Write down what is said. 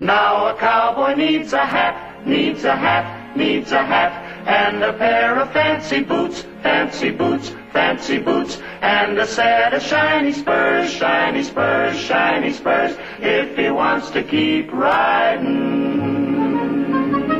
Now a cowboy needs a hat, needs a hat, needs a hat, and a pair of fancy boots, fancy boots, fancy boots, and a set of shiny spurs, shiny spurs, shiny spurs, if he wants to keep riding.